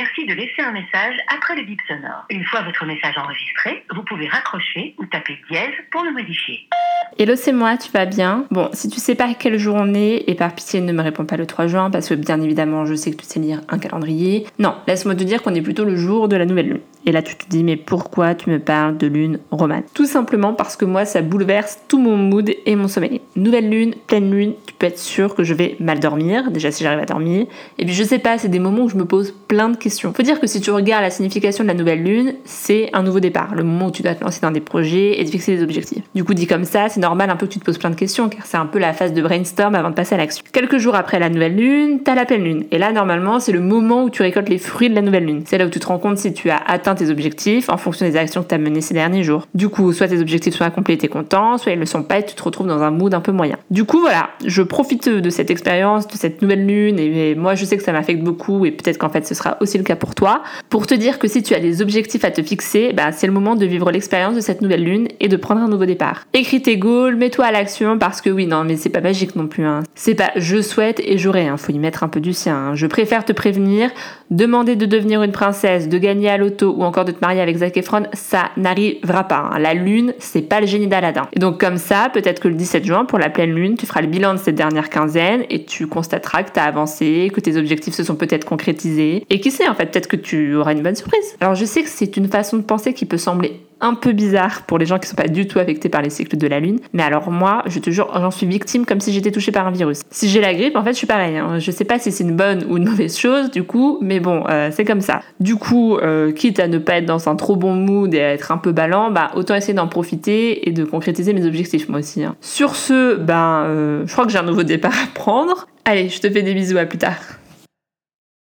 suffit de laisser un message après le bip sonore. Une fois votre message enregistré, vous pouvez raccrocher ou taper dièse pour le modifier. Hello, c'est moi, tu vas bien? Bon, si tu sais pas quel jour on est, et par pitié ne me réponds pas le 3 juin, parce que bien évidemment je sais que tu sais lire un calendrier. Non, laisse-moi te dire qu'on est plutôt le jour de la nouvelle lune. Et là tu te dis mais pourquoi tu me parles de lune romane? Tout simplement parce que moi ça bouleverse tout mon mood et mon sommeil. Nouvelle lune, pleine lune, tu peux être sûr que je vais mal dormir, déjà si j'arrive à dormir. Et puis je sais pas, c'est des moments où je me pose plein de questions. Faut dire que si tu regardes la signification de la nouvelle lune, c'est un nouveau départ, le moment où tu dois te lancer dans des projets et de fixer des objectifs. Du coup dit comme ça, c'est normal un peu que tu te poses plein de questions car c'est un peu la phase de brainstorm avant de passer à l'action. Quelques jours après la nouvelle lune, t'as la pleine lune. Et là normalement c'est le moment où tu récoltes les fruits de la nouvelle lune. C'est là où tu te rends compte si tu as atteint tes objectifs en fonction des actions que tu as menées ces derniers jours. Du coup, soit tes objectifs sont accomplis et t'es content, soit ils le sont pas et tu te retrouves dans un mood un peu moyen. Du coup, voilà, je profite de cette expérience, de cette nouvelle lune et moi je sais que ça m'affecte beaucoup et peut-être qu'en fait ce sera aussi le cas pour toi, pour te dire que si tu as des objectifs à te fixer, bah, c'est le moment de vivre l'expérience de cette nouvelle lune et de prendre un nouveau départ. Écris tes goals, mets-toi à l'action parce que oui, non, mais c'est pas magique non plus. Hein. C'est pas je souhaite et j'aurai, hein. faut y mettre un peu du sien. Hein. Je préfère te prévenir, demander de devenir une princesse, de gagner à l'auto ou encore de te marier avec Zac Efron, ça n'arrivera pas. Hein. La lune, c'est pas le génie d'Aladin. Et donc comme ça, peut-être que le 17 juin, pour la pleine lune, tu feras le bilan de cette dernière quinzaine et tu constateras que tu as avancé, que tes objectifs se sont peut-être concrétisés. Et qui sait, en fait, peut-être que tu auras une bonne surprise. Alors je sais que c'est une façon de penser qui peut sembler un peu bizarre pour les gens qui sont pas du tout affectés par les cycles de la lune. Mais alors moi, je te jure, j'en suis victime comme si j'étais touchée par un virus. Si j'ai la grippe, en fait, je suis pareil. Hein. Je sais pas si c'est une bonne ou une mauvaise chose, du coup, mais bon, euh, c'est comme ça. Du coup, euh, quitte à ne pas être dans un trop bon mood et à être un peu ballant, bah autant essayer d'en profiter et de concrétiser mes objectifs moi aussi. Hein. Sur ce, ben, euh, je crois que j'ai un nouveau départ à prendre. Allez, je te fais des bisous, à plus tard.